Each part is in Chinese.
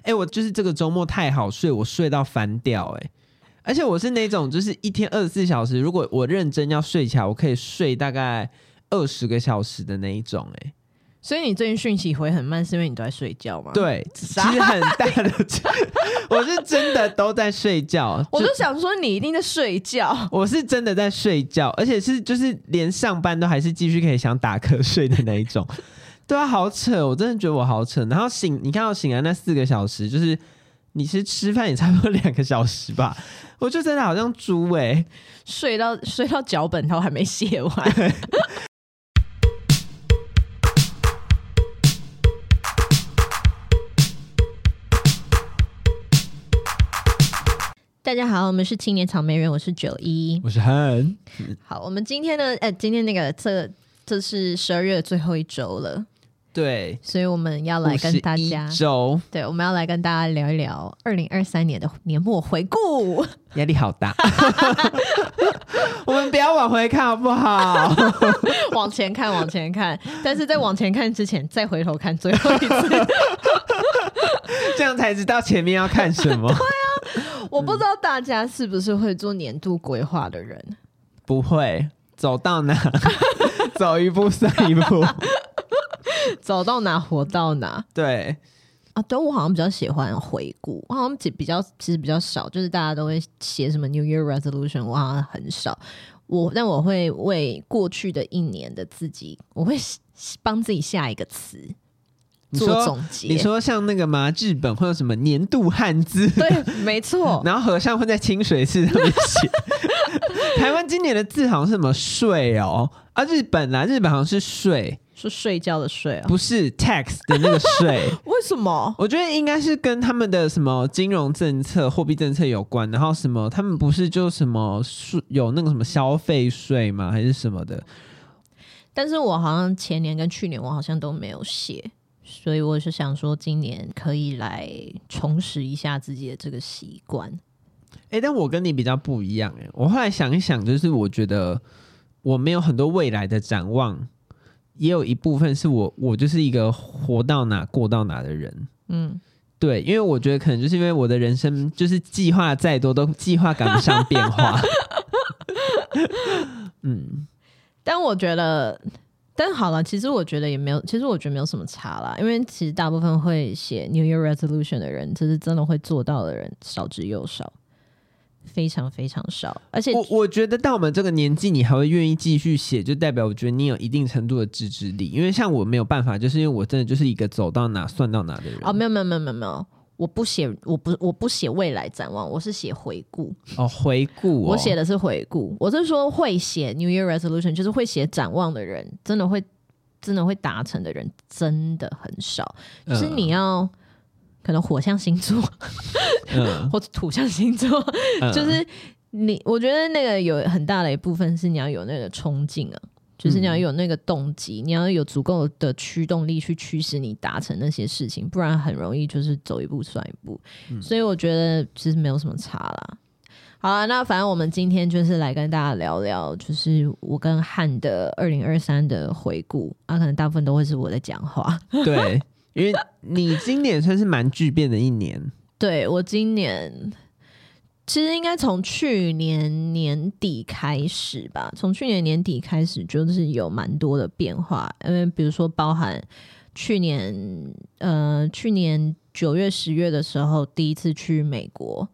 哎、欸，我就是这个周末太好睡，我睡到翻掉、欸，哎，而且我是那种就是一天二十四小时，如果我认真要睡起来，我可以睡大概二十个小时的那一种、欸，哎。所以你最近讯息回很慢，是因为你都在睡觉吗？对，其实很大的，我是真的都在睡觉。我就想说，你一定在睡觉。我是真的在睡觉，而且是就是连上班都还是继续可以想打瞌睡的那一种。对啊，好扯，我真的觉得我好扯。然后醒，你看到醒来那四个小时，就是你其实吃饭也差不多两个小时吧。我就真的好像猪哎、欸，睡到睡到脚本都还没写完。大家好，我们是青年草莓人，我是九一，我是汉。好，我们今天呢，呃、欸，今天那个这这是十二月最后一周了，对，所以我们要来跟大家周，对，我们要来跟大家聊一聊二零二三年的年末回顾，压力好大，我们不要往回看好不好？往前看，往前看，但是在往前看之前，再回头看最后一次，这样才知道前面要看什么。对啊我不知道大家是不是会做年度规划的人，嗯，不会，走到哪走一步算一步，走到哪活到哪。对啊，对我好像比较喜欢回顾，我好像比较其实比较少，就是大家都会写什么 New Year Resolution，我好像很少。我但我会为过去的一年的自己，我会 帮自己下一个词。做总结，你说像那个吗？日本会有什么年度汉字？对，没错。然后和尚会在清水寺上面写。台湾今年的字好像是什么“睡”哦，啊，日本啊，日本好像是“睡”，是睡觉的“睡”啊，不是 tax 的那个“税”。为什么？我觉得应该是跟他们的什么金融政策、货币政策有关。然后什么，他们不是就什么税有那个什么消费税吗？还是什么的？但是我好像前年跟去年我好像都没有写。所以我是想说，今年可以来重拾一下自己的这个习惯。哎、欸，但我跟你比较不一样哎。我后来想一想，就是我觉得我没有很多未来的展望，也有一部分是我我就是一个活到哪过到哪的人。嗯，对，因为我觉得可能就是因为我的人生就是计划再多都计划赶不上变化。嗯，但我觉得。但好了，其实我觉得也没有，其实我觉得没有什么差啦，因为其实大部分会写 New Year Resolution 的人，就是真的会做到的人少之又少，非常非常少。而且我我觉得到我们这个年纪，你还会愿意继续写，就代表我觉得你有一定程度的自制力。因为像我没有办法，就是因为我真的就是一个走到哪算到哪的人。哦，没有没有没有没有没有。我不写，我不我不写未来展望，我是写回顾。哦，回顾、哦，我写的是回顾。我是说会写 New Year Resolution，就是会写展望的人，真的会真的会达成的人真的很少。就、嗯、是你要可能火象星座，嗯、或者土象星座，嗯、就是你，我觉得那个有很大的一部分是你要有那个冲劲啊。就是你要有那个动机、嗯，你要有足够的驱动力去驱使你达成那些事情，不然很容易就是走一步算一步。嗯、所以我觉得其实没有什么差啦。好啊，那反正我们今天就是来跟大家聊聊，就是我跟汉的二零二三的回顾啊，可能大部分都会是我在讲话。对，因为你今年算是蛮巨变的一年。对，我今年。其实应该从去年年底开始吧，从去年年底开始就是有蛮多的变化，因为比如说包含去年，呃，去年九月、十月的时候第一次去美国，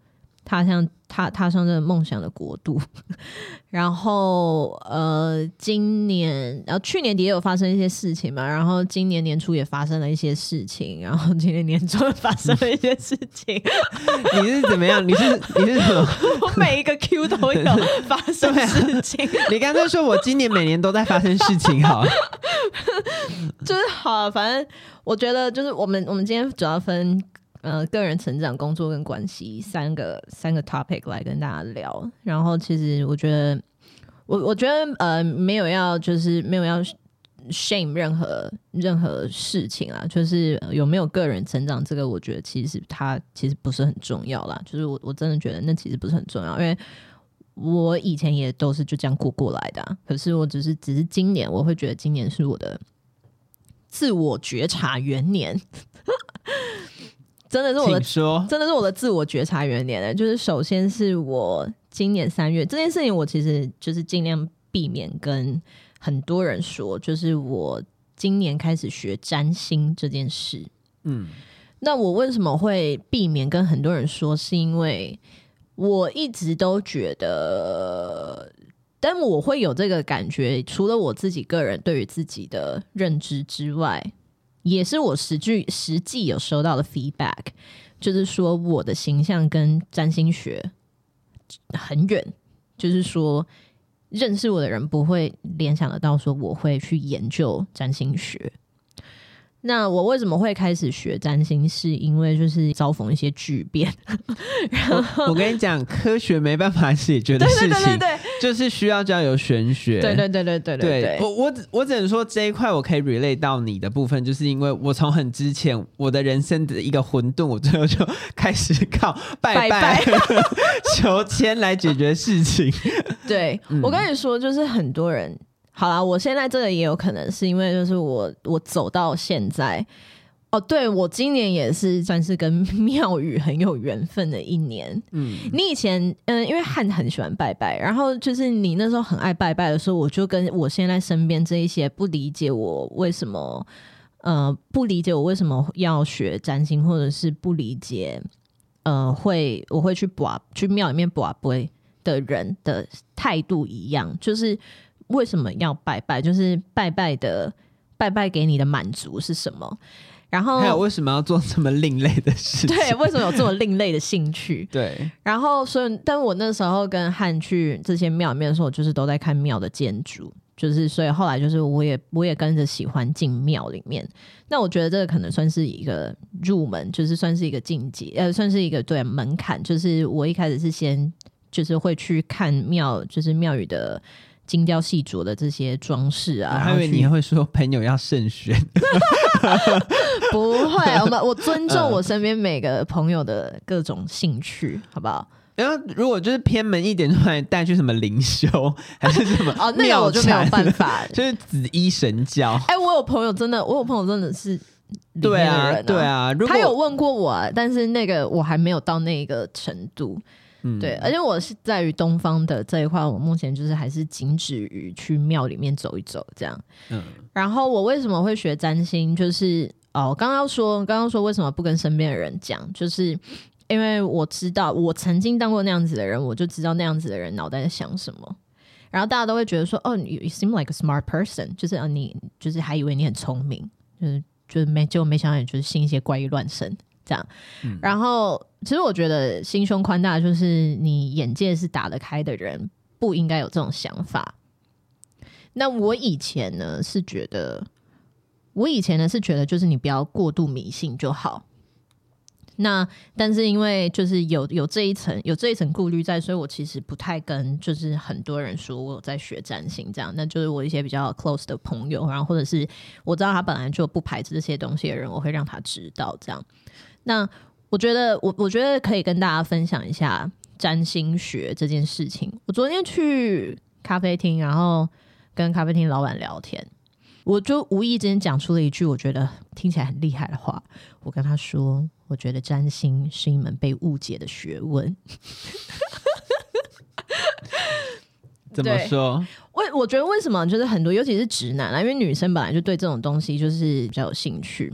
他像踏踏上这个梦想的国度，然后呃，今年然后去年底也有发生一些事情嘛，然后今年年初也发生了一些事情，然后今年年终发生了一些事情。你是怎么样？你是你是什么？我每一个 Q 都有发生事情。啊、你刚才说我今年每年都在发生事情，好，就是好，反正我觉得就是我们我们今天主要分。呃，个人成长、工作跟关系三个三个 topic 来跟大家聊。然后，其实我觉得，我我觉得呃，没有要就是没有要 shame 任何任何事情啊，就是有没有个人成长，这个我觉得其实它其实不是很重要啦。就是我我真的觉得那其实不是很重要，因为我以前也都是就这样过过来的。可是我只是只是今年，我会觉得今年是我的自我觉察元年。真的是我的说，真的是我的自我觉察元年的。就是首先是我今年三月这件事情，我其实就是尽量避免跟很多人说，就是我今年开始学占星这件事。嗯，那我为什么会避免跟很多人说？是因为我一直都觉得。但我会有这个感觉，除了我自己个人对于自己的认知之外，也是我实际实际有收到的 feedback，就是说我的形象跟占星学很远，就是说认识我的人不会联想得到说我会去研究占星学。那我为什么会开始学占星？是因为就是遭逢一些巨变。然后我，跟你讲，科学没办法解决的事情，对对对对对，就是需要交由玄学。对对对对对对，对。我我我只能说这一块我可以 relate 到你的部分，就是因为我从很之前我的人生的一个混沌，我最后就 开始靠拜拜，拜拜 求签来解决事情。对、嗯、我跟你说，就是很多人。好啦，我现在这个也有可能是因为就是我我走到现在哦，对，我今年也是算是跟庙宇很有缘分的一年。嗯，你以前嗯、呃，因为汉很喜欢拜拜，然后就是你那时候很爱拜拜的时候，我就跟我现在身边这一些不理解我为什么呃不理解我为什么要学占星，或者是不理解呃会我会去卜去庙里面卜杯的人的态度一样，就是。为什么要拜拜？就是拜拜的拜拜给你的满足是什么？然后还有为什么要做这么另类的事情？对，为什么有这么另类的兴趣？对。然后，所以，但我那时候跟汉去这些庙里面的时候，就是都在看庙的建筑，就是所以后来就是我也我也跟着喜欢进庙里面。那我觉得这个可能算是一个入门，就是算是一个境界，呃，算是一个对门槛。就是我一开始是先就是会去看庙，就是庙宇的。精雕细琢的这些装饰啊，我还以为你会说朋友要慎选，不会，我们我尊重我身边每个朋友的各种兴趣，好不好？然后如果就是偏门一点，就来带去什么灵修还是什么 哦，那个我就没有办法，就是紫衣神教。哎、欸，我有朋友真的，我有朋友真的是、啊、对啊，对啊，他有问过我，但是那个我还没有到那个程度。嗯、对，而且我是在于东方的这一块，我目前就是还是仅止于去庙里面走一走这样。嗯，然后我为什么会学占星？就是哦，刚刚说，刚刚说为什么不跟身边的人讲？就是因为我知道，我曾经当过那样子的人，我就知道那样子的人脑袋在想什么。然后大家都会觉得说，哦，你 you seem like a smart person，就是啊，你就是还以为你很聪明，就是就是没就没想到你就是信一些怪异乱神。这样，然后其实我觉得心胸宽大，就是你眼界是打得开的人，不应该有这种想法。那我以前呢是觉得，我以前呢是觉得，就是你不要过度迷信就好。那但是因为就是有有这一层有这一层顾虑在，所以我其实不太跟就是很多人说我有在学占星这样。那就是我一些比较 close 的朋友，然后或者是我知道他本来就不排斥这些东西的人，我会让他知道这样。那我觉得，我我觉得可以跟大家分享一下占星学这件事情。我昨天去咖啡厅，然后跟咖啡厅老板聊天，我就无意间讲出了一句我觉得听起来很厉害的话。我跟他说，我觉得占星是一门被误解的学问。怎么说？为我觉得为什么就是很多，尤其是直男啊，因为女生本来就对这种东西就是比较有兴趣。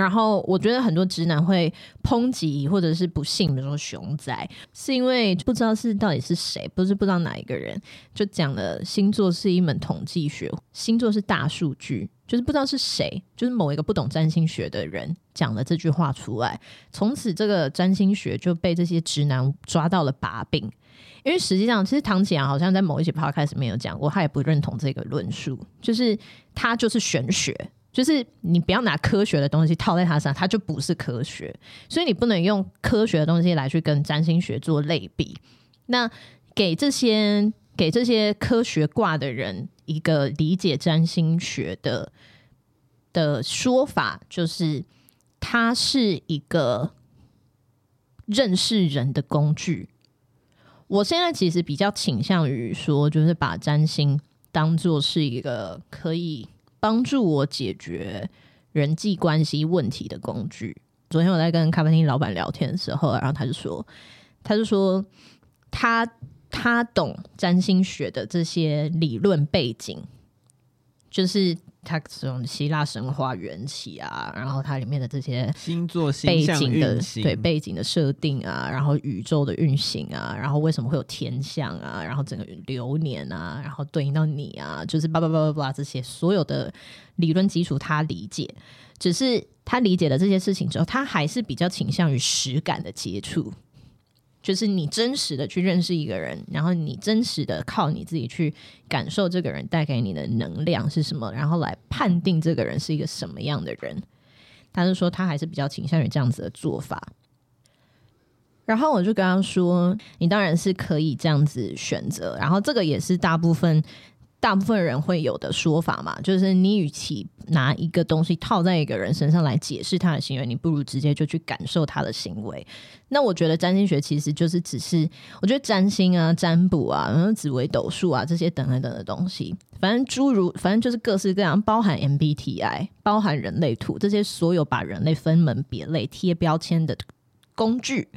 然后我觉得很多直男会抨击或者是不信，比如说熊仔，是因为不知道是到底是谁，不是不知道哪一个人就讲了星座是一门统计学，星座是大数据，就是不知道是谁，就是某一个不懂占星学的人讲了这句话出来，从此这个占星学就被这些直男抓到了把柄。因为实际上，其实唐启阳好像在某一些 podcast 里面有讲过，他也不认同这个论述，就是他就是玄学。就是你不要拿科学的东西套在它上，它就不是科学。所以你不能用科学的东西来去跟占星学做类比。那给这些给这些科学挂的人一个理解占星学的的说法，就是它是一个认识人的工具。我现在其实比较倾向于说，就是把占星当做是一个可以。帮助我解决人际关系问题的工具，昨天我在跟咖啡厅老板聊天的时候，然后他就说，他就说他他懂占星学的这些理论背景，就是。它从希腊神话缘起啊，然后它里面的这些星座背景的对背景的设定啊，然后宇宙的运行啊，然后为什么会有天象啊，然后整个流年啊，然后对应到你啊，就是叭叭叭叭叭这些所有的理论基础，他理解，只是他理解了这些事情之后，他还是比较倾向于实感的接触。就是你真实的去认识一个人，然后你真实的靠你自己去感受这个人带给你的能量是什么，然后来判定这个人是一个什么样的人。他是说他还是比较倾向于这样子的做法。然后我就跟他说：“你当然是可以这样子选择，然后这个也是大部分。”大部分人会有的说法嘛，就是你与其拿一个东西套在一个人身上来解释他的行为，你不如直接就去感受他的行为。那我觉得占星学其实就是只是，我觉得占星啊、占卜啊、然后紫微斗数啊这些等等等的东西，反正诸如反正就是各式各样，包含 MBTI、包含人类图这些所有把人类分门别类、贴标签的工具，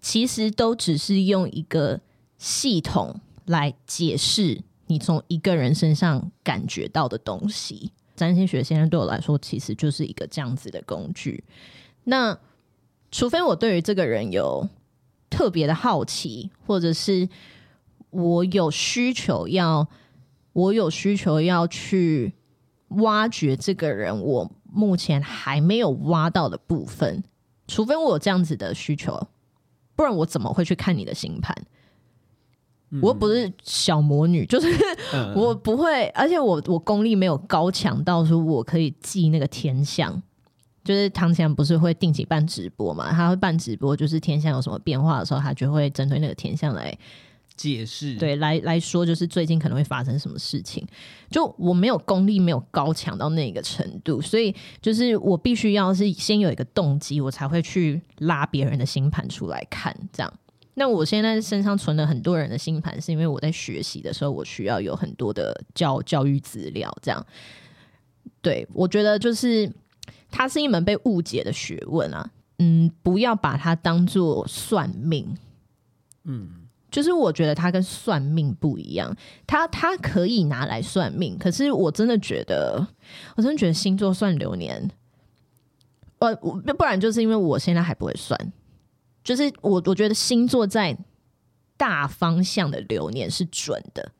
其实都只是用一个系统来解释。你从一个人身上感觉到的东西，占星学现在对我来说其实就是一个这样子的工具。那除非我对于这个人有特别的好奇，或者是我有需求要，我有需求要去挖掘这个人，我目前还没有挖到的部分，除非我有这样子的需求，不然我怎么会去看你的星盘？我又不是小魔女，就是我不会，而且我我功力没有高强到说我可以记那个天象。就是唐前不是会定期办直播嘛？他会办直播，就是天象有什么变化的时候，他就会针对那个天象来解释。对，来来说，就是最近可能会发生什么事情。就我没有功力没有高强到那个程度，所以就是我必须要是先有一个动机，我才会去拉别人的星盘出来看，这样。那我现在身上存了很多人的星盘，是因为我在学习的时候，我需要有很多的教教育资料。这样，对，我觉得就是它是一门被误解的学问啊。嗯，不要把它当做算命。嗯，就是我觉得它跟算命不一样，它它可以拿来算命，可是我真的觉得，我真的觉得星座算流年，呃，不然就是因为我现在还不会算。就是我，我觉得星座在大方向的流年是准的。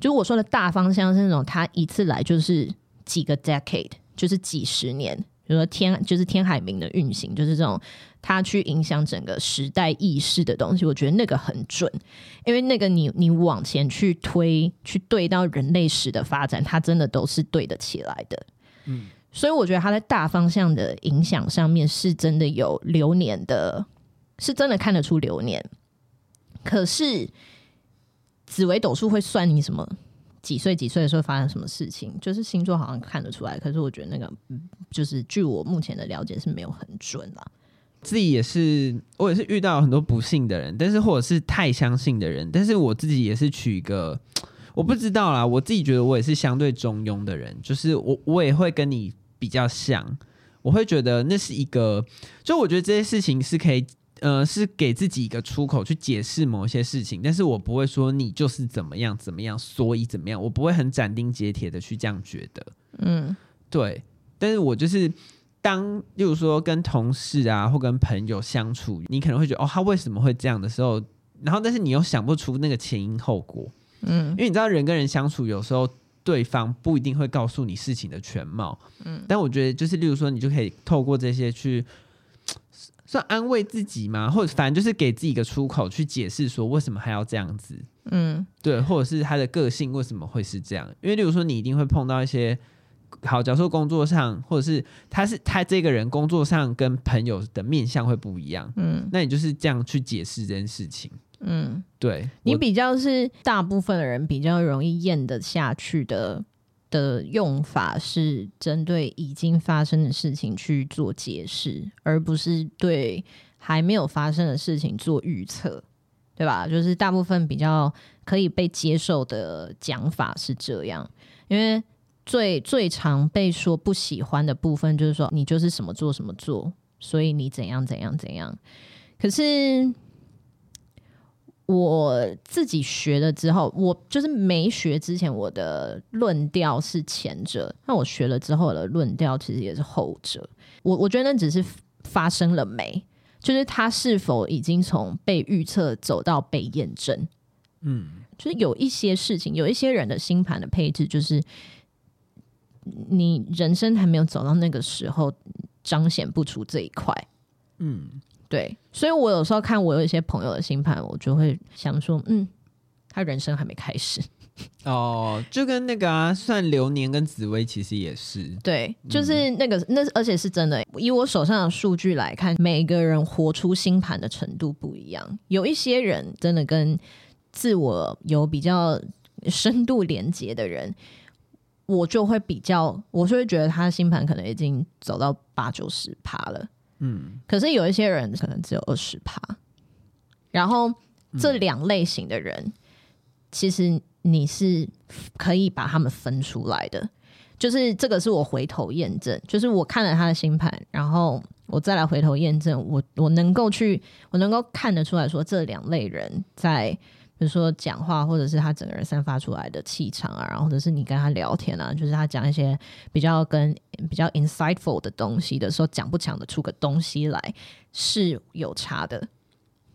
就我说的大方向是那种，它一次来就是几个 decade，就是几十年。比如说天，就是天海明的运行，就是这种它去影响整个时代意识的东西。我觉得那个很准，因为那个你你往前去推，去对到人类史的发展，它真的都是对得起来的。嗯，所以我觉得它在大方向的影响上面是真的有流年的。是真的看得出流年，可是紫微斗数会算你什么几岁几岁的时候发生什么事情，就是星座好像看得出来，可是我觉得那个就是据我目前的了解是没有很准啦。自己也是，我也是遇到很多不幸的人，但是或者是太相信的人，但是我自己也是取一个我不知道啦，我自己觉得我也是相对中庸的人，就是我我也会跟你比较像，我会觉得那是一个，就我觉得这些事情是可以。呃，是给自己一个出口去解释某些事情，但是我不会说你就是怎么样怎么样，所以怎么样，我不会很斩钉截铁的去这样觉得。嗯，对。但是我就是当，例如说跟同事啊，或跟朋友相处，你可能会觉得哦，他为什么会这样的时候，然后但是你又想不出那个前因后果。嗯，因为你知道人跟人相处，有时候对方不一定会告诉你事情的全貌。嗯，但我觉得就是，例如说，你就可以透过这些去。算安慰自己吗？或者反正就是给自己一个出口去解释说为什么还要这样子？嗯，对，或者是他的个性为什么会是这样？因为例如说你一定会碰到一些好，假如说工作上，或者是他是他这个人工作上跟朋友的面相会不一样，嗯，那你就是这样去解释这件事情，嗯，对，你比较是大部分的人比较容易咽得下去的。的用法是针对已经发生的事情去做解释，而不是对还没有发生的事情做预测，对吧？就是大部分比较可以被接受的讲法是这样，因为最最常被说不喜欢的部分就是说你就是什么做什么做，所以你怎样怎样怎样。可是我自己学了之后，我就是没学之前，我的论调是前者；那我学了之后的论调其实也是后者。我我觉得那只是发生了没，就是它是否已经从被预测走到被验证。嗯，就是有一些事情，有一些人的星盘的配置，就是你人生还没有走到那个时候，彰显不出这一块。嗯，对，所以我有时候看我有一些朋友的星盘，我就会想说，嗯，他人生还没开始。哦，就跟那个啊，算流年跟紫薇其实也是。对，就是那个、嗯、那，而且是真的。以我手上的数据来看，每个人活出星盘的程度不一样，有一些人真的跟。自我有比较深度连接的人，我就会比较，我就会觉得他的星盘可能已经走到八九十趴了。嗯，可是有一些人可能只有二十趴。然后这两类型的人，嗯，其实你是可以把他们分出来的。就是这个是我回头验证，就是我看了他的星盘，然后我再来回头验证，我我能够去，我能够看得出来说这两类人在。比如说讲话，或者是他整个人散发出来的气场啊，然后或者是你跟他聊天啊，就是他讲一些比较跟比较 insightful 的东西的时候，讲不讲得出个东西来是有差的。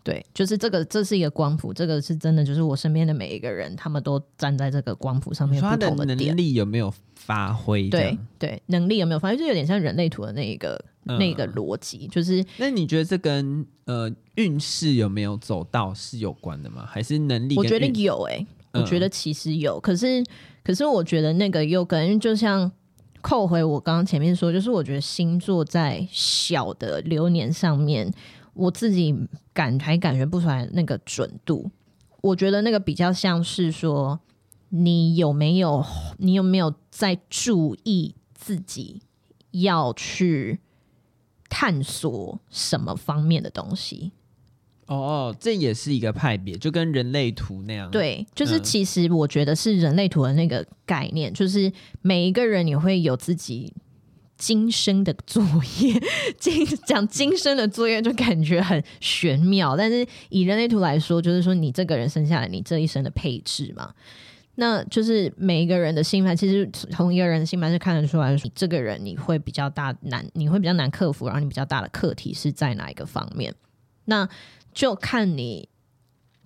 对，就是这个，这是一个光谱，这个是真的，就是我身边的每一个人，他们都站在这个光谱上面不同的点。能力有没有发挥？对对，能力有没有发挥？就有点像人类图的那一个。那个逻辑就是，那你觉得这跟呃运势有没有走到是有关的吗？还是能力？我觉得有诶、欸，我觉得其实有。可是，可是我觉得那个又跟就像扣回我刚刚前面说，就是我觉得星座在小的流年上面，我自己感还感觉不出来那个准度。我觉得那个比较像是说，你有没有你有没有在注意自己要去。探索什么方面的东西？哦，这也是一个派别，就跟人类图那样。对，就是其实我觉得是人类图的那个概念，嗯、就是每一个人你会有自己今生的作业。今讲今生的作业就感觉很玄妙，但是以人类图来说，就是说你这个人生下来，你这一生的配置嘛。那就是每一个人的星盘，其实同一个人的星盘是看得出来，你这个人你会比较大难，你会比较难克服，然后你比较大的课题是在哪一个方面？那就看你，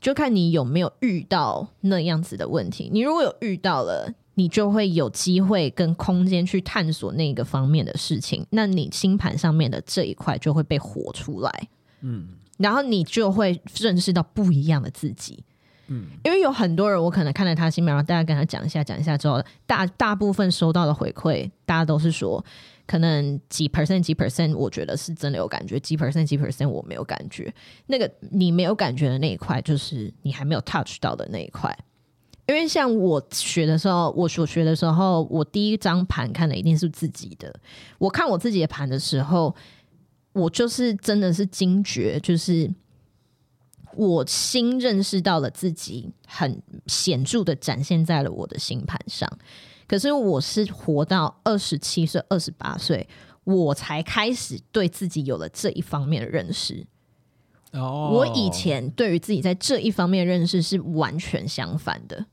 就看你有没有遇到那样子的问题。你如果有遇到了，你就会有机会跟空间去探索那个方面的事情。那你星盘上面的这一块就会被活出来，嗯，然后你就会认识到不一样的自己。嗯，因为有很多人，我可能看了他新闻，然后大家跟他讲一下，讲一下之后，大大部分收到的回馈，大家都是说，可能几 percent 几 percent，我觉得是真的有感觉，几 percent 几 percent 我没有感觉。那个你没有感觉的那一块，就是你还没有 touch 到的那一块。因为像我学的时候，我所学的时候，我第一张盘看的一定是自己的。我看我自己的盘的时候，我就是真的是惊觉，就是。我新认识到了自己，很显著的展现在了我的星盘上。可是我是活到二十七岁、二十八岁，我才开始对自己有了这一方面的认识。哦，我以前对于自己在这一方面的认识是完全相反的。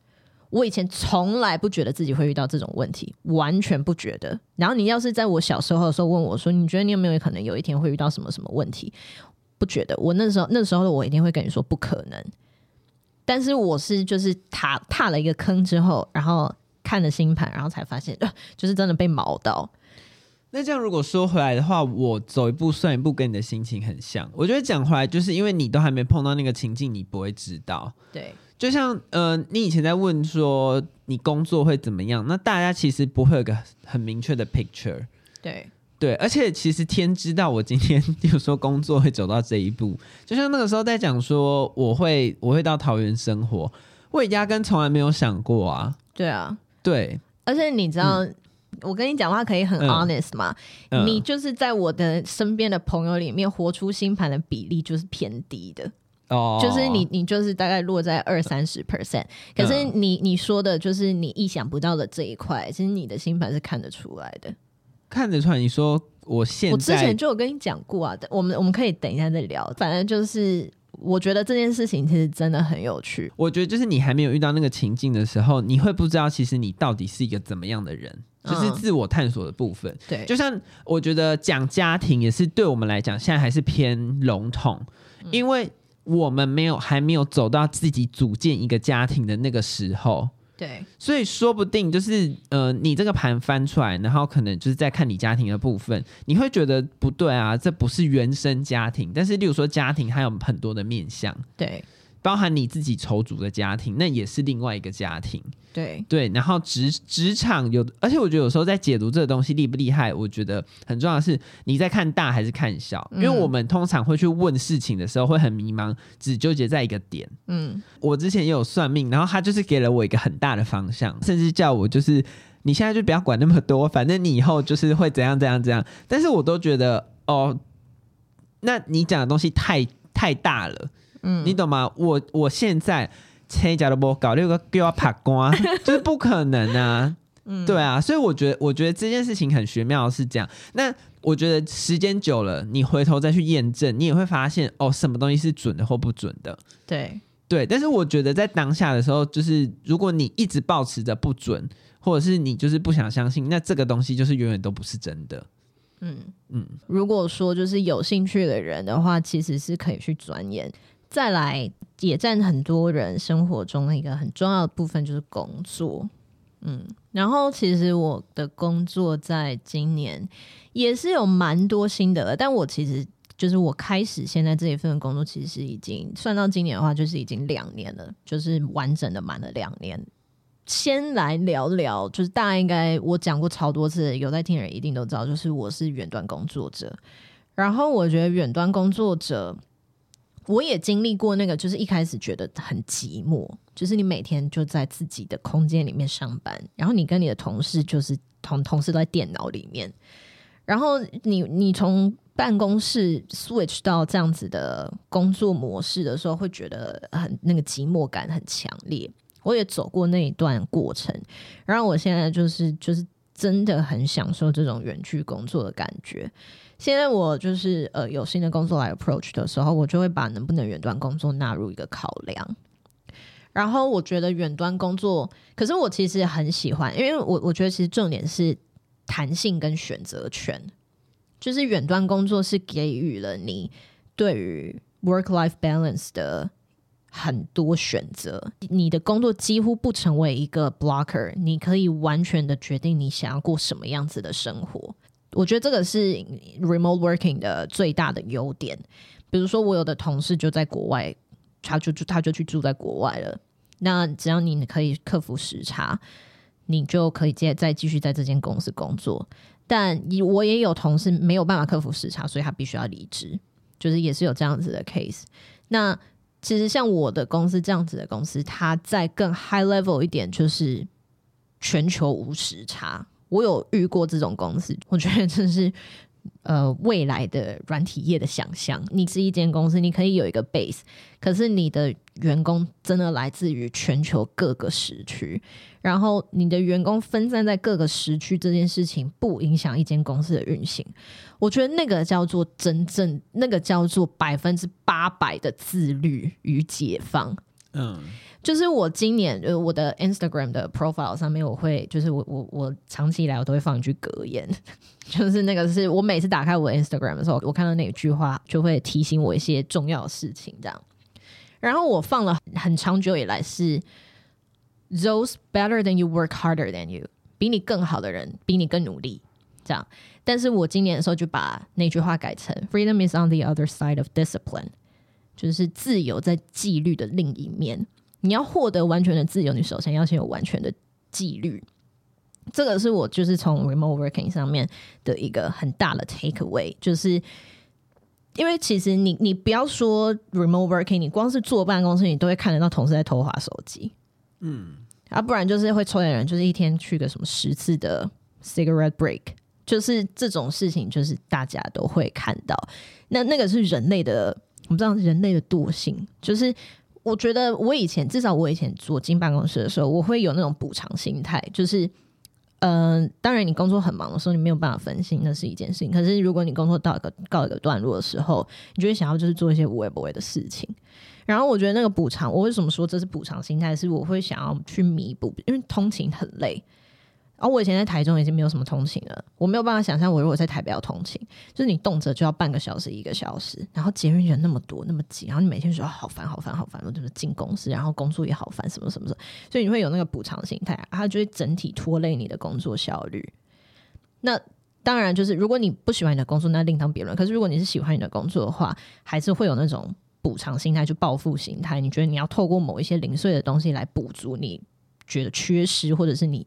我以前从来不觉得自己会遇到这种问题，完全不觉得。然后你要是在我小时候的时候问我说：“你觉得你有没有可能有一天会遇到什么什么问题？”不觉得，我那时候那时候的我一定会跟你说不可能，但是我是就是踏踏了一个坑之后，然后看了星盘，然后才发现，呃，就是真的被毛到。那这样如果说回来的话，我走一步算一步，跟你的心情很像。我觉得讲回来，就是因为你都还没碰到那个情境，你不会知道。对，就像呃，你以前在问说你工作会怎么样，那大家其实不会有个很明确的 picture。对。对，而且其实天知道我今天有 说工作会走到这一步，就像那个时候在讲说我会我会到桃园生活，我也压根从来没有想过啊。对啊，对，而且你知道，嗯、我跟你讲话可以很 honest 嘛、嗯？你就是在我的身边的朋友里面活出星盘的比例就是偏低的哦，就是你你就是大概落在二三十 percent，可是你你说的就是你意想不到的这一块，其实你的星盘是看得出来的。看得出来。你说我现在，我之前就有跟你讲过啊，我们我们可以等一下再聊。反正就是。我觉得这件事情其实真的很有趣。我觉得就是你还没有遇到那个情境的时候，你会不知道其实你到底是一个怎么样的人，就是自我探索的部分。嗯、对，就像我觉得讲家庭也是对我们来讲，现在还是偏笼统，因为我们没有还没有走到自己组建一个家庭的那个时候。对，所以说不定就是呃，你这个盘翻出来，然后可能就是在看你家庭的部分，你会觉得不对啊，这不是原生家庭。但是，例如说家庭还有很多的面向，对。包含你自己筹组的家庭，那也是另外一个家庭。对对，然后职职场有，而且我觉得有时候在解读这个东西厉不厉害，我觉得很重要的是你在看大还是看小，因为我们通常会去问事情的时候会很迷茫，只纠结在一个点。嗯，我之前也有算命，然后他就是给了我一个很大的方向，甚至叫我就是你现在就不要管那么多，反正你以后就是会怎样怎样怎样。但是我都觉得哦，那你讲的东西太太大了。嗯，你懂吗？我我现在车脚都不搞六个叫我拍瓜，就是不可能啊。嗯，对啊，所以我觉得，我觉得这件事情很玄妙，是这样。那我觉得时间久了，你回头再去验证，你也会发现哦，什么东西是准的或不准的。对对，但是我觉得在当下的时候，就是如果你一直保持着不准，或者是你就是不想相信，那这个东西就是永远都不是真的。嗯嗯，如果说就是有兴趣的人的话，其实是可以去钻研。再来也占很多人生活中的一个很重要的部分，就是工作。嗯，然后其实我的工作在今年也是有蛮多心得的，但我其实就是我开始现在这一份工作，其实已经算到今年的话，就是已经两年了，就是完整的满了两年。先来聊聊，就是大家应该我讲过超多次，有在听人一定都知道，就是我是远端工作者。然后我觉得远端工作者。我也经历过那个，就是一开始觉得很寂寞，就是你每天就在自己的空间里面上班，然后你跟你的同事就是同同事都在电脑里面，然后你你从办公室 switch 到这样子的工作模式的时候，会觉得很那个寂寞感很强烈。我也走过那一段过程，然后我现在就是就是真的很享受这种远距工作的感觉。现在我就是呃有新的工作来 approach 的时候，我就会把能不能远端工作纳入一个考量。然后我觉得远端工作，可是我其实很喜欢，因为我我觉得其实重点是弹性跟选择权，就是远端工作是给予了你对于 work life balance 的很多选择，你的工作几乎不成为一个 blocker，你可以完全的决定你想要过什么样子的生活。我觉得这个是 remote working 的最大的优点。比如说，我有的同事就在国外，他就他就去住在国外了。那只要你可以克服时差，你就可以接再继续在这间公司工作。但我也有同事没有办法克服时差，所以他必须要离职，就是也是有这样子的 case。那其实像我的公司这样子的公司，它在更 high level 一点，就是全球无时差。我有遇过这种公司，我觉得这是呃未来的软体业的想象。你是一间公司，你可以有一个 base，可是你的员工真的来自于全球各个时区，然后你的员工分散在各个时区，这件事情不影响一间公司的运行。我觉得那个叫做真正，那个叫做百分之八百的自律与解放。嗯。就是我今年呃，我的 Instagram 的 profile 上面，我会就是我我我长期以来我都会放一句格言，就是那个是我每次打开我 Instagram 的时候，我看到那句话就会提醒我一些重要的事情，这样。然后我放了很长久以来是 Those better than you work harder than you，比你更好的人比你更努力，这样。但是我今年的时候就把那句话改成 Freedom is on the other side of discipline，就是自由在纪律的另一面。你要获得完全的自由，你首先要先有完全的纪律。这个是我就是从 remote working 上面的一个很大的 take away，就是因为其实你你不要说 remote working，你光是坐办公室，你都会看得到同事在偷滑手机，嗯，啊，不然就是会抽烟的人，就是一天去个什么十次的 cigarette break，就是这种事情，就是大家都会看到。那那个是人类的，我们知道人类的惰性，就是。我觉得我以前至少我以前坐进办公室的时候，我会有那种补偿心态，就是嗯、当然你工作很忙的时候，你没有办法分心，那是一件事情。可是如果你工作到一个告一个段落的时候，你就会想要就是做一些无谓不为的事情。然后我觉得那个补偿，我为什么说这是补偿心态？是我会想要去弥补，因为通勤很累。然后我以前在台中已经没有什么通勤了，我没有办法想象我如果在台北要通勤，就是你动辄就要半个小时一个小时，然后捷运人那么多那么挤，然后你每天说好烦好烦好烦，我就是进公司，然后工作也好烦什么什么什么，所以你会有那个补偿心态，它就会整体拖累你的工作效率。那当然就是如果你不喜欢你的工作，那另当别论。可是如果你是喜欢你的工作的话，还是会有那种补偿心态，就报复心态。你觉得你要透过某一些零碎的东西来补足你觉得缺失，或者是你。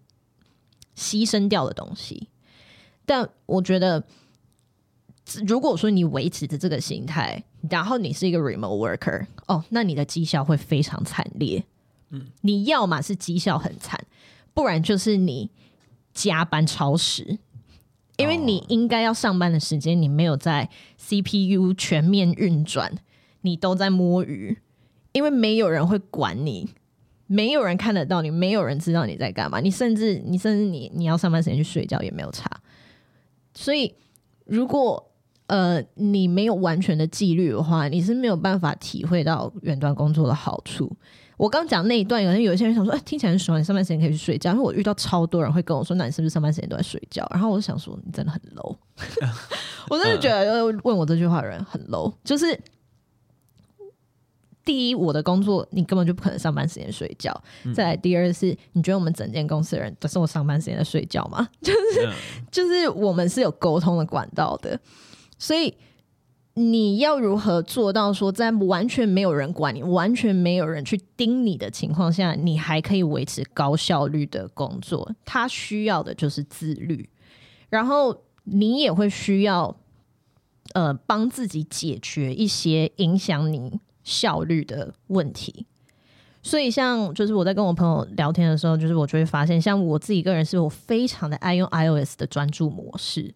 牺牲掉的东西，但我觉得，如果说你维持着这个心态，然后你是一个 remote worker，哦，那你的绩效会非常惨烈。嗯，你要么是绩效很惨，不然就是你加班超时，因为你应该要上班的时间，你没有在 CPU 全面运转，你都在摸鱼，因为没有人会管你。没有人看得到你，没有人知道你在干嘛。你甚至，你甚至你，你要上班时间去睡觉也没有差。所以，如果呃你没有完全的纪律的话，你是没有办法体会到远端工作的好处。我刚讲那一段，可能有些人想说，哎，听起来很爽，你上班时间可以去睡觉。因为我遇到超多人会跟我说，那你是不是上班时间都在睡觉？然后我就想说，你真的很 low。我真的觉得问我这句话的人很 low，就是。第一，我的工作你根本就不可能上班时间睡觉。嗯、再来，第二是，你觉得我们整间公司的人都是我上班时间在睡觉吗？就是、嗯、就是我们是有沟通的管道的，所以你要如何做到说，在完全没有人管你、完全没有人去盯你的情况下，你还可以维持高效率的工作？他需要的就是自律，然后你也会需要呃帮自己解决一些影响你。效率的问题，所以像就是我在跟我朋友聊天的时候，就是我就会发现，像我自己个人是我非常的爱用 iOS 的专注模式。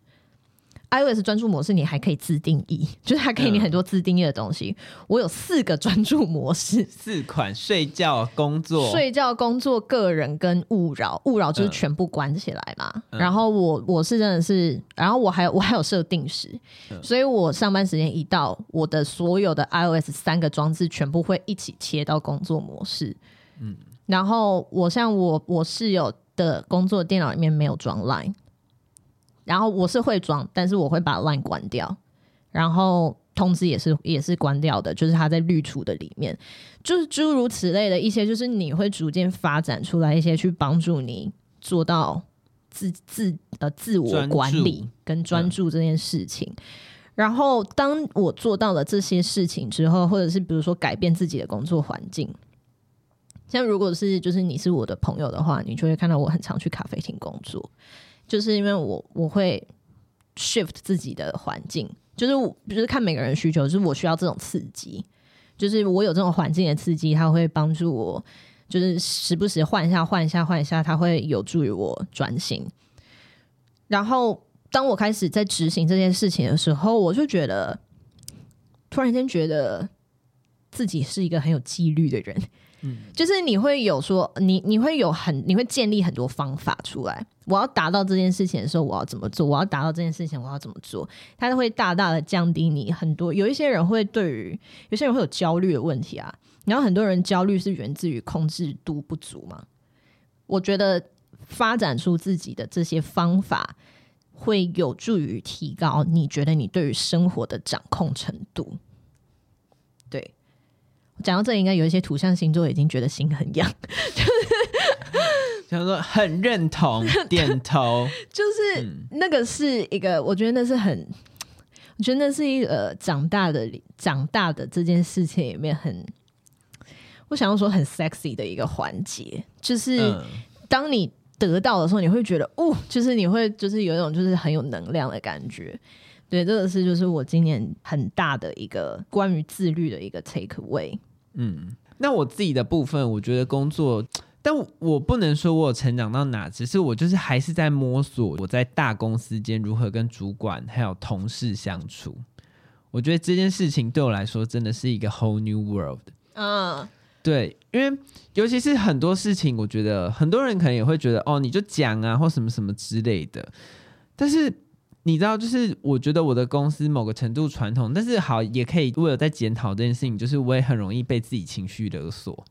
iOS 专注模式，你还可以自定义，就是它给你很多自定义的东西。嗯、我有四个专注模式，四款：睡觉、工作、睡觉、工作、个人跟勿扰。勿扰就是全部关起来嘛。嗯、然后我我是真的是，然后我还有我还有设定时，嗯、所以我上班时间一到，我的所有的 iOS 三个装置全部会一起切到工作模式。嗯，然后我像我我室友的工作电脑里面没有装 Line。然后我是会装，但是我会把 Line 关掉，然后通知也是也是关掉的，就是它在滤除的里面，就是诸如此类的一些，就是你会逐渐发展出来一些去帮助你做到自自呃自我管理跟专注这件事情。嗯、然后当我做到了这些事情之后，或者是比如说改变自己的工作环境，像如果是就是你是我的朋友的话，你就会看到我很常去咖啡厅工作。就是因为我我会 shift 自己的环境，就是我就是看每个人需求，就是我需要这种刺激，就是我有这种环境的刺激，它会帮助我，就是时不时换一下换一下换一下，它会有助于我专心。然后当我开始在执行这件事情的时候，我就觉得突然间觉得自己是一个很有纪律的人。嗯，就是你会有说，你你会有很，你会建立很多方法出来。我要达到这件事情的时候，我要怎么做？我要达到这件事情，我要怎么做？它会大大的降低你很多。有一些人会对于，有些人会有焦虑的问题啊。然后很多人焦虑是源自于控制度不足嘛。我觉得发展出自己的这些方法，会有助于提高你觉得你对于生活的掌控程度。对。讲到这，应该有一些土象星座已经觉得心很痒，就 是想说很认同，点头，就是那个是一个，我觉得那是很，我觉得那是一个长大的长大的这件事情里面很，我想要说很 sexy 的一个环节，就是当你得到的时候，你会觉得哦，就是你会就是有一种就是很有能量的感觉。对，这个是就是我今年很大的一个关于自律的一个 take away。嗯，那我自己的部分，我觉得工作，但我不能说我有成长到哪，只是我就是还是在摸索我在大公司间如何跟主管还有同事相处。我觉得这件事情对我来说真的是一个 whole new world。嗯，对，因为尤其是很多事情，我觉得很多人可能也会觉得，哦，你就讲啊，或什么什么之类的。但是你知道，就是我觉得我的公司某个程度传统，但是好也可以，我有在检讨这件事情，就是我也很容易被自己情绪勒索。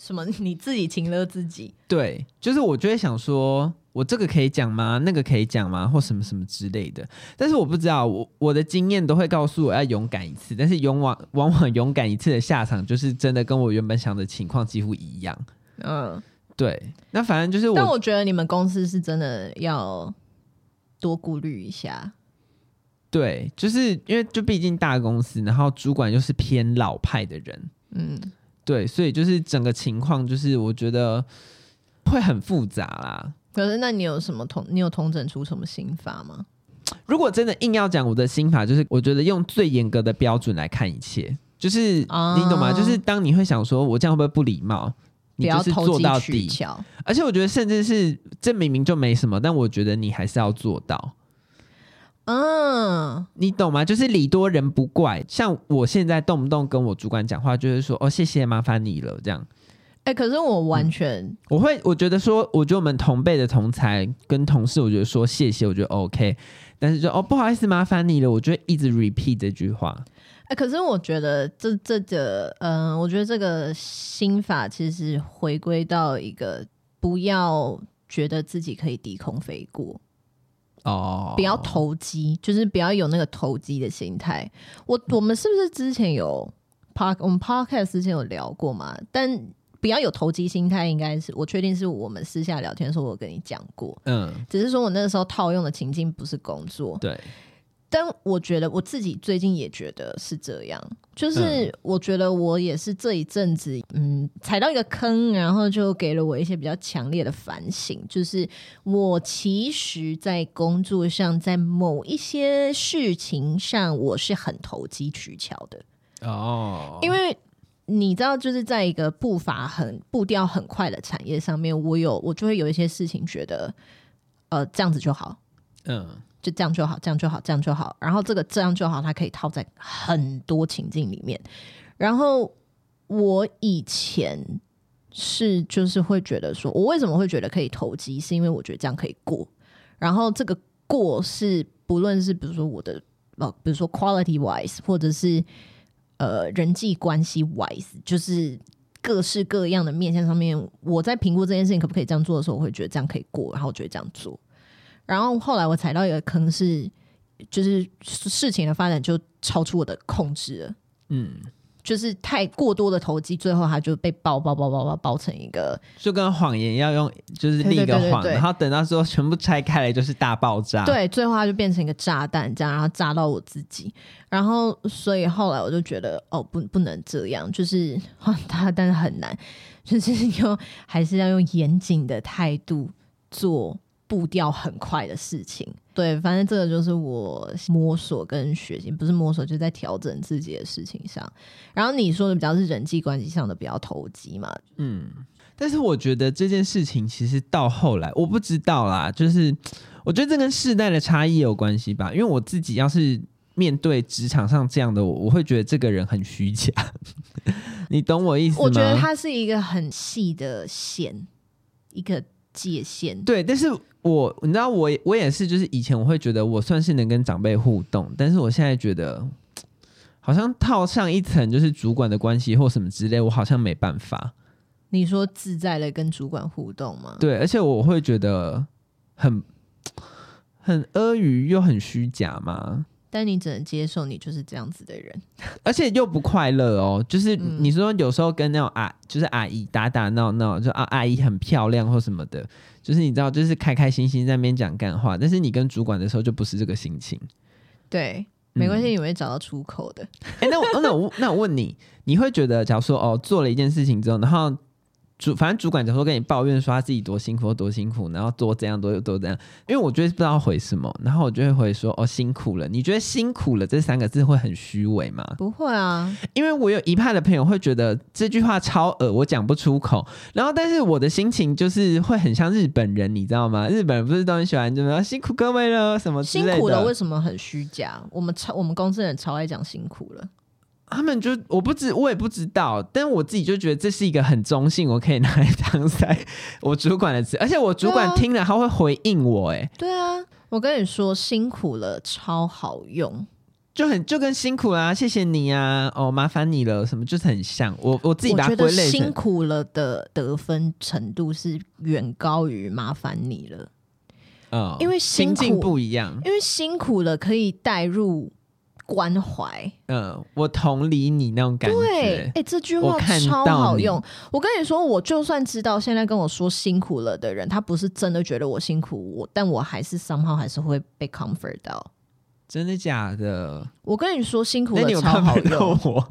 什么？你自己情勒自己？对，就是我就会想说，我这个可以讲吗？那个可以讲吗？或什么什么之类的。但是我不知道，我我的经验都会告诉我要勇敢一次，但是勇往往往勇敢一次的下场，就是真的跟我原本想的情况几乎一样。嗯，对。那反正就是我，但我觉得你们公司是真的要多顾虑一下。对，就是因为就毕竟大公司，然后主管又是偏老派的人。嗯。对，所以就是整个情况，就是我觉得会很复杂啦。可是，那你有什么同？你有同整出什么心法吗？如果真的硬要讲我的心法，就是我觉得用最严格的标准来看一切，就是、啊、你懂吗？就是当你会想说，我这样会不会不礼貌？你就是做到底。而且我觉得，甚至是这明明就没什么，但我觉得你还是要做到。嗯，你懂吗？就是礼多人不怪。像我现在动不动跟我主管讲话，就是说哦，谢谢，麻烦你了，这样。哎、欸，可是我完全，嗯、我会，我觉得说，我觉得我们同辈的同才跟同事，我觉得说谢谢，我觉得 OK。但是就哦，不好意思，麻烦你了，我就一直 repeat 这句话。哎、欸，可是我觉得这这个，嗯、呃，我觉得这个心法其实回归到一个，不要觉得自己可以低空飞过。哦，oh. 不要投机，就是不要有那个投机的心态。我我们是不是之前有 park 我们 podcast 之前有聊过嘛？但不要有投机心态，应该是我确定是我们私下聊天的时候我跟你讲过。嗯，只是说我那个时候套用的情境不是工作。对。但我觉得我自己最近也觉得是这样，就是我觉得我也是这一阵子，嗯，踩到一个坑，然后就给了我一些比较强烈的反省，就是我其实，在工作上，在某一些事情上，我是很投机取巧的哦，因为你知道，就是在一个步伐很步调很快的产业上面，我有我就会有一些事情觉得，呃，这样子就好，嗯。就这样就好，这样就好，这样就好。然后这个这样就好，它可以套在很多情境里面。然后我以前是就是会觉得说，我为什么会觉得可以投机，是因为我觉得这样可以过。然后这个过是不论是比如说我的呃，比如说 quality wise，或者是呃人际关系 wise，就是各式各样的面向上面，我在评估这件事情可不可以这样做的时候，我会觉得这样可以过，然后我觉得这样做。然后后来我踩到一个坑是，就是事情的发展就超出我的控制了，嗯，就是太过多的投机，最后它就被包包包包包包成一个，就跟谎言要用，就是另一个谎，然后等到时候全部拆开来就是大爆炸，对，最后它就变成一个炸弹，这样然后炸到我自己，然后所以后来我就觉得哦不不能这样，就是它 但是很难，就是用还是要用严谨的态度做。步调很快的事情，对，反正这个就是我摸索跟学习，不是摸索，就是在调整自己的事情上。然后你说的比较是人际关系上的比较投机嘛，嗯，但是我觉得这件事情其实到后来我不知道啦，就是我觉得这跟世代的差异有关系吧，因为我自己要是面对职场上这样的我，我会觉得这个人很虚假，你懂我意思吗？我觉得他是一个很细的线，一个界限，对，但是。我你知道我我也是，就是以前我会觉得我算是能跟长辈互动，但是我现在觉得好像套上一层就是主管的关系或什么之类，我好像没办法。你说自在的跟主管互动吗？对，而且我会觉得很很阿谀又很虚假吗？但你只能接受你就是这样子的人，而且又不快乐哦。就是你说有时候跟那种阿就是阿姨打打闹闹，就啊阿姨很漂亮或什么的。就是你知道，就是开开心心在那边讲干话，但是你跟主管的时候就不是这个心情。对，没关系，你会找到出口的。哎、那我那我那我问你，你会觉得，假如说哦，做了一件事情之后，然后。主反正主管假如说跟你抱怨说他自己多辛苦多辛苦，然后多怎样多多怎样，因为我觉得不知道回什么，然后我就会回说哦辛苦了。你觉得辛苦了这三个字会很虚伪吗？不会啊，因为我有一派的朋友会觉得这句话超恶，我讲不出口。然后但是我的心情就是会很像日本人，你知道吗？日本人不是都很喜欢就说辛苦各位了什么？辛苦了为什么很虚假？我们超我们公司人超爱讲辛苦了。他们就我不知我也不知道，但我自己就觉得这是一个很中性，我可以拿来当在我主管的词，而且我主管听了他会回应我，哎，对啊，我跟你说辛苦了，超好用，就很就跟辛苦啦、啊，谢谢你啊，哦，麻烦你了，什么就是很像我我自己把它归类辛苦了的得分程度是远高于麻烦你了，嗯，因为辛苦不一样，因为辛苦了可以带入。关怀，嗯，我同理你那种感觉。对，哎、欸，这句话超好用。我，我跟你说，我就算知道现在跟我说辛苦了的人，他不是真的觉得我辛苦，我，但我还是 somehow 还是会被 comfort 到。真的假的？我跟你说辛苦了超好用。我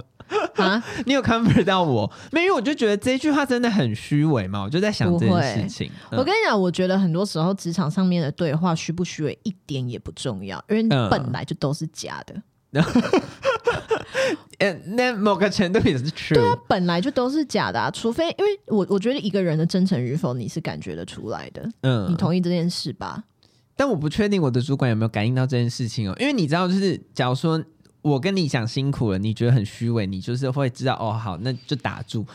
啊，你有 comfort 到我？没有，我就觉得这句话真的很虚伪嘛。我就在想这件事情。嗯、我跟你讲，我觉得很多时候职场上面的对话虚不虚伪一点也不重要，因为本来就都是假的。嗯 那某个程度也是 true。对啊，本来就都是假的啊，除非因为我我觉得一个人的真诚与否，你是感觉得出来的。嗯，你同意这件事吧？但我不确定我的主管有没有感应到这件事情哦，因为你知道，就是假如说我跟你讲辛苦了，你觉得很虚伪，你就是会知道哦，好，那就打住。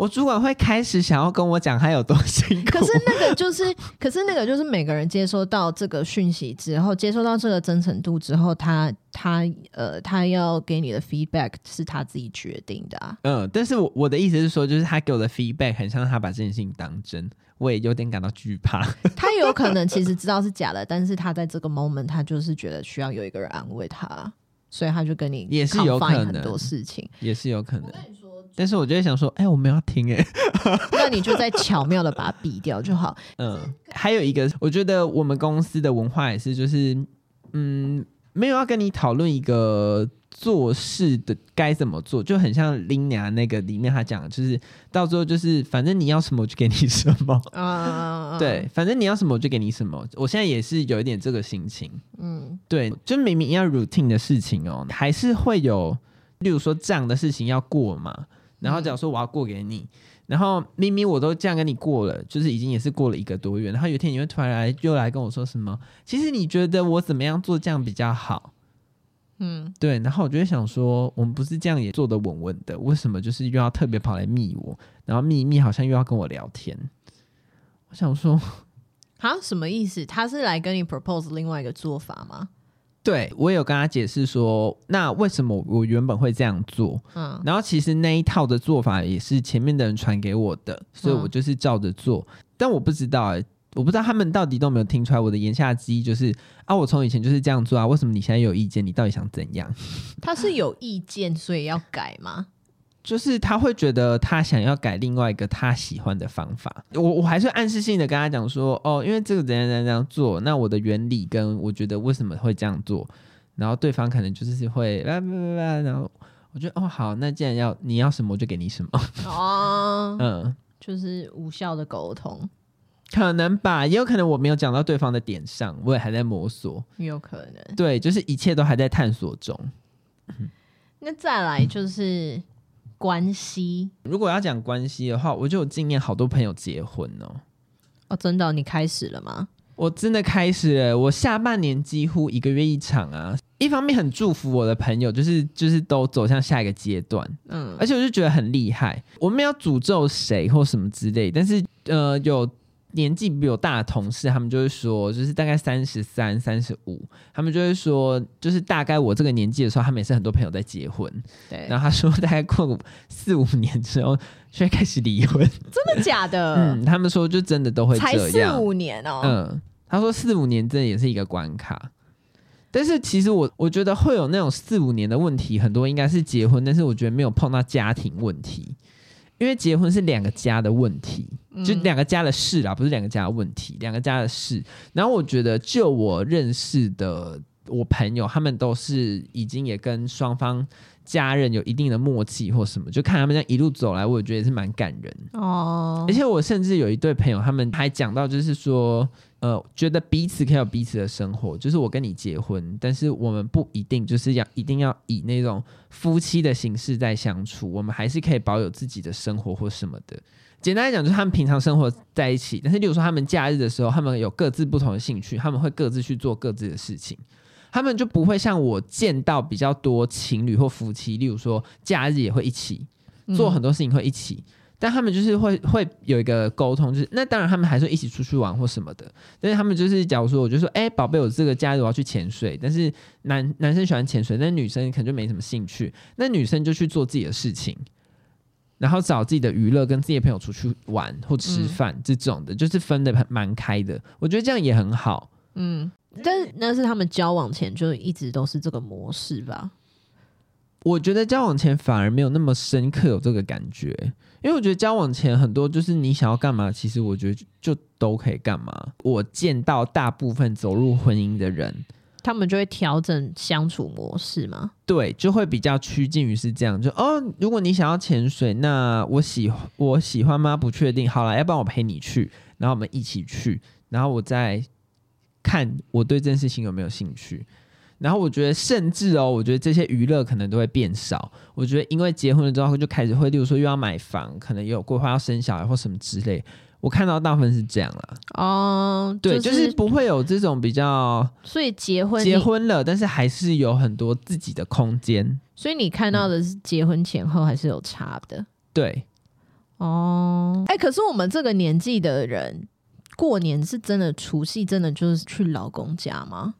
我主管会开始想要跟我讲他有多辛苦，可是那个就是，可是那个就是每个人接收到这个讯息之后，接收到这个真诚度之后，他他呃，他要给你的 feedback 是他自己决定的啊。嗯，但是我我的意思是说，就是他给我的 feedback 很像他把这件事情当真，我也有点感到惧怕。他有可能其实知道是假的，但是他在这个 moment 他就是觉得需要有一个人安慰他，所以他就跟你也是有可能很多事情，也是有可能。但是我就会想说，哎、欸，我们要听哎、欸，那你就再巧妙的把它比掉就好。嗯，还有一个，我觉得我们公司的文化也是，就是嗯，没有要跟你讨论一个做事的该怎么做，就很像林娘那个里面他讲的，就是到最后就是反正你要什么我就给你什么 啊，对，反正你要什么我就给你什么。我现在也是有一点这个心情，嗯，对，就明明要 routine 的事情哦，还是会有，例如说这样的事情要过嘛。然后假如说我要过给你，然后明明我都这样跟你过了，就是已经也是过了一个多月，然后有一天你会突然来又来跟我说什么？其实你觉得我怎么样做这样比较好？嗯，对。然后我就会想说，我们不是这样也做得稳稳的，为什么就是又要特别跑来密我？然后密密好像又要跟我聊天。我想说，啊，什么意思？他是来跟你 propose 另外一个做法吗？对，我也有跟他解释说，那为什么我原本会这样做？嗯，然后其实那一套的做法也是前面的人传给我的，所以我就是照着做。嗯、但我不知道、欸，我不知道他们到底都没有听出来我的言下之意，就是啊，我从以前就是这样做啊，为什么你现在有意见？你到底想怎样？他是有意见，所以要改吗？就是他会觉得他想要改另外一个他喜欢的方法，我我还是暗示性的跟他讲说，哦，因为这个怎样怎样怎样做，那我的原理跟我觉得为什么会这样做，然后对方可能就是会，然后我觉得哦好，那既然要你要什么我就给你什么，哦，嗯，就是无效的沟通，可能吧，也有可能我没有讲到对方的点上，我也还在摸索，有可能，对，就是一切都还在探索中。那再来就是。关系，如果要讲关系的话，我就有经验，好多朋友结婚哦。哦，真的，你开始了吗？我真的开始了，我下半年几乎一个月一场啊。一方面很祝福我的朋友，就是就是都走向下一个阶段，嗯，而且我就觉得很厉害。我没有诅咒谁或什么之类，但是呃有。年纪比我大的同事，他们就会说，就是大概三十三、三十五，他们就会说，就是大概我这个年纪的时候，他们也是很多朋友在结婚。对，然后他说，大概过四五年之后就会开始离婚。真的假的？嗯，他们说就真的都会这样。才四五年哦。嗯，他说四五年真的也是一个关卡。但是其实我我觉得会有那种四五年的问题，很多应该是结婚，但是我觉得没有碰到家庭问题。因为结婚是两个家的问题，就两个家的事啦，不是两个家的问题，两个家的事。然后我觉得，就我认识的我朋友，他们都是已经也跟双方家人有一定的默契或什么，就看他们这样一路走来，我觉得也是蛮感人哦。而且我甚至有一对朋友，他们还讲到，就是说。呃，觉得彼此可以有彼此的生活，就是我跟你结婚，但是我们不一定就是要一定要以那种夫妻的形式在相处，我们还是可以保有自己的生活或什么的。简单来讲，就是他们平常生活在一起，但是例如说他们假日的时候，他们有各自不同的兴趣，他们会各自去做各自的事情。他们就不会像我见到比较多情侣或夫妻，例如说假日也会一起做很多事情，会一起。嗯但他们就是会会有一个沟通，就是那当然他们还是会一起出去玩或什么的。但是他们就是假如说，我就说，哎、欸，宝贝，我这个假日我要去潜水。但是男男生喜欢潜水，但女生可能就没什么兴趣。那女生就去做自己的事情，然后找自己的娱乐，跟自己的朋友出去玩或吃饭、嗯、这种的，就是分的蛮开的。我觉得这样也很好。嗯，但是那是他们交往前就一直都是这个模式吧？我觉得交往前反而没有那么深刻有这个感觉，因为我觉得交往前很多就是你想要干嘛，其实我觉得就都可以干嘛。我见到大部分走入婚姻的人，他们就会调整相处模式嘛？对，就会比较趋近于是这样。就哦，如果你想要潜水，那我喜我喜欢吗？不确定。好了，要不然我陪你去，然后我们一起去，然后我再看我对这件事情有没有兴趣。然后我觉得，甚至哦，我觉得这些娱乐可能都会变少。我觉得，因为结婚了之后就开始会，例如说又要买房，可能也有规划要生小孩或什么之类。我看到大部分是这样了。哦，对，就是、就是不会有这种比较。所以结婚结婚了，但是还是有很多自己的空间。所以你看到的是结婚前后还是有差的。嗯、对。哦，哎，可是我们这个年纪的人，过年是真的除夕，真的就是去老公家吗？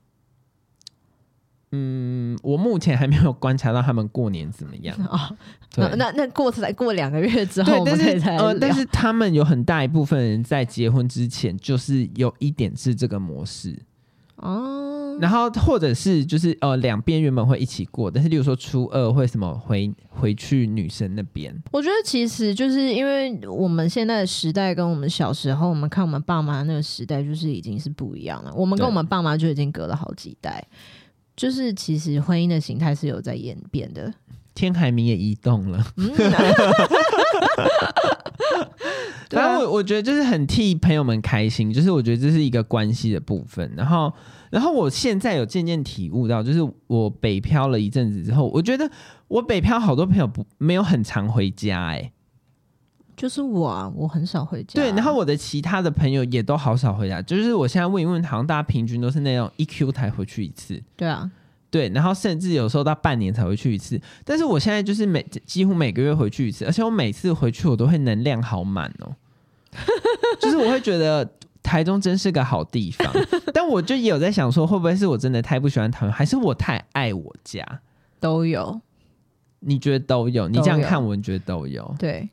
嗯，我目前还没有观察到他们过年怎么样 哦。那那，那过才过两个月之后，对，但是呃，但是他们有很大一部分人在结婚之前就是有一点是这个模式哦。然后或者是就是呃，两边原本会一起过，但是例如说初二会什么回回去女生那边。我觉得其实就是因为我们现在的时代跟我们小时候，我们看我们爸妈那个时代就是已经是不一样了。我们跟我们爸妈就已经隔了好几代。就是其实婚姻的形态是有在演变的，天海明也移动了。嗯、然后我我觉得就是很替朋友们开心，就是我觉得这是一个关系的部分。然后，然后我现在有渐渐体悟到，就是我北漂了一阵子之后，我觉得我北漂好多朋友不没有很常回家、欸，哎。就是我啊，我很少回家。对，然后我的其他的朋友也都好少回家。就是我现在问一问，好像大家平均都是那种一 Q 才回去一次。对啊，对，然后甚至有时候到半年才会去一次。但是我现在就是每几乎每个月回去一次，而且我每次回去我都会能量好满哦。就是我会觉得台中真是个好地方，但我就也有在想说，会不会是我真的太不喜欢台湾，还是我太爱我家？都有，你觉得都有？你这样看我，你觉得都有？对。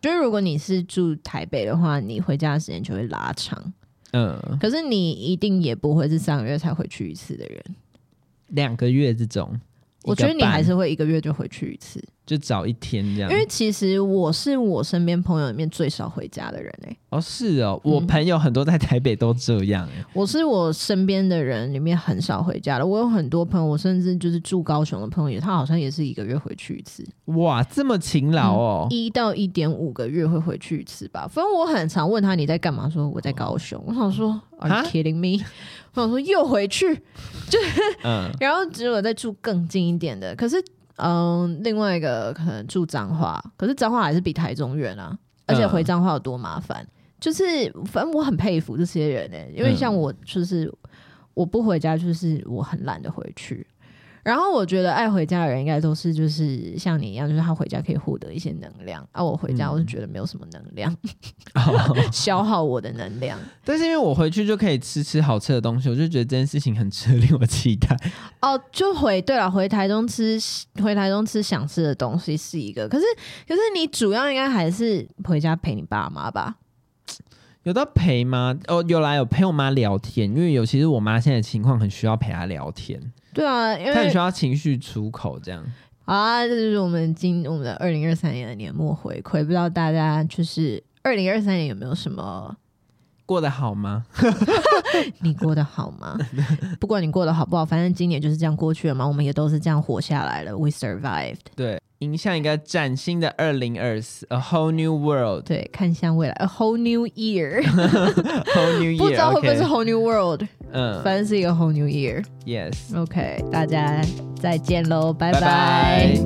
就是如果你是住台北的话，你回家的时间就会拉长。嗯，可是你一定也不会是三个月才回去一次的人，两个月这种，我觉得你还是会一个月就回去一次。就早一天这样，因为其实我是我身边朋友里面最少回家的人哎、欸。哦，是哦，我朋友很多在台北都这样、欸嗯、我是我身边的人里面很少回家的。我有很多朋友，我甚至就是住高雄的朋友，他好像也是一个月回去一次。哇，这么勤劳哦！一、嗯、到一点五个月会回去一次吧。反正我很常问他你在干嘛，说我在高雄。哦、我想说，Are you kidding me？我想说又回去，就嗯，然后只有再住更近一点的，可是。嗯，另外一个可能住彰化，可是彰化还是比台中远啊，而且回彰化有多麻烦，嗯，就是反正我很佩服这些人呢，欸，因为像我就是我不回家，就是我很懒得回去。然后我觉得爱回家的人应该都是就是像你一样，就是他回家可以获得一些能量。而、啊、我回家我是觉得没有什么能量，嗯、消耗我的能量。但是因为我回去就可以吃吃好吃的东西，我就觉得这件事情很值得令我期待。哦，就回对了，回台中吃回台中吃想吃的东西是一个，可是可是你主要应该还是回家陪你爸妈吧？有到陪吗？哦，有来有陪我妈聊天，因为尤其是我妈现在情况很需要陪她聊天。对啊，因为他很需要情绪出口，这样。好啊，这就是我们今我们的二零二三年的年末回馈，不知道大家就是二零二三年有没有什么过得好吗？你过得好吗？不管你过得好不好，反正今年就是这样过去了嘛，我们也都是这样活下来了。We survived。对。迎向一个崭新的二零二四，a whole new world。对，看向未来，a whole new year。whole new year，不知道会不会是 whole new world。嗯，反正是一个 whole new year。Yes。OK，大家再见喽，拜拜。